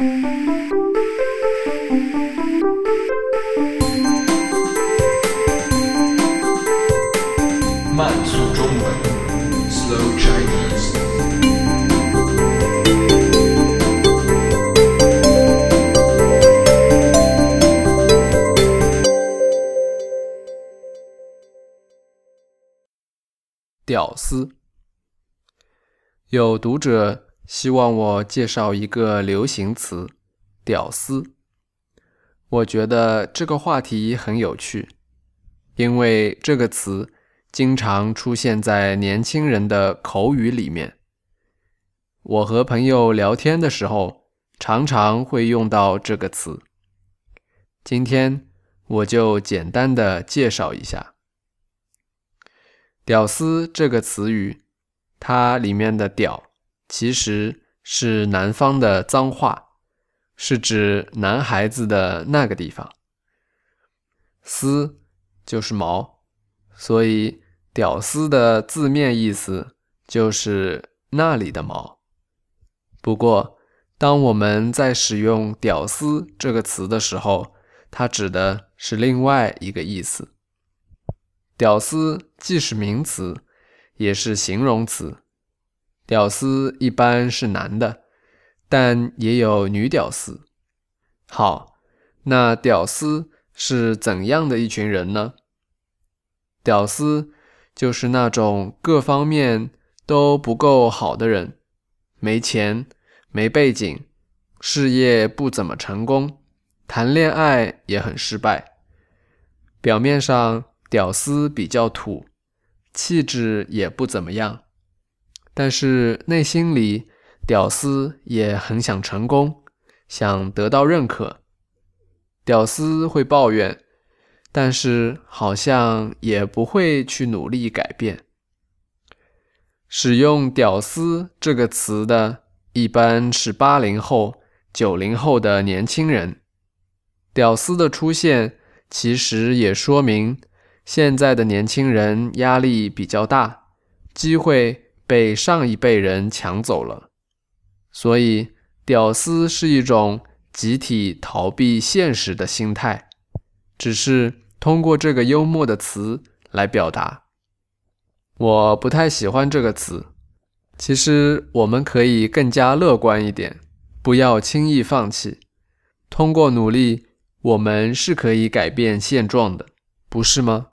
慢速中文，Slow Chinese。屌丝。有读者希望我介绍一个流行词“屌丝”，我觉得这个话题很有趣，因为这个词经常出现在年轻人的口语里面。我和朋友聊天的时候，常常会用到这个词。今天我就简单的介绍一下。屌丝这个词语，它里面的“屌”其实是南方的脏话，是指男孩子的那个地方。丝就是毛，所以“屌丝”的字面意思就是那里的毛。不过，当我们在使用“屌丝”这个词的时候，它指的是另外一个意思。屌丝既是名词，也是形容词。屌丝一般是男的，但也有女屌丝。好，那屌丝是怎样的一群人呢？屌丝就是那种各方面都不够好的人，没钱、没背景，事业不怎么成功，谈恋爱也很失败，表面上。屌丝比较土，气质也不怎么样，但是内心里，屌丝也很想成功，想得到认可。屌丝会抱怨，但是好像也不会去努力改变。使用“屌丝”这个词的，一般是八零后、九零后的年轻人。屌丝的出现，其实也说明。现在的年轻人压力比较大，机会被上一辈人抢走了，所以“屌丝”是一种集体逃避现实的心态，只是通过这个幽默的词来表达。我不太喜欢这个词，其实我们可以更加乐观一点，不要轻易放弃。通过努力，我们是可以改变现状的。不是吗？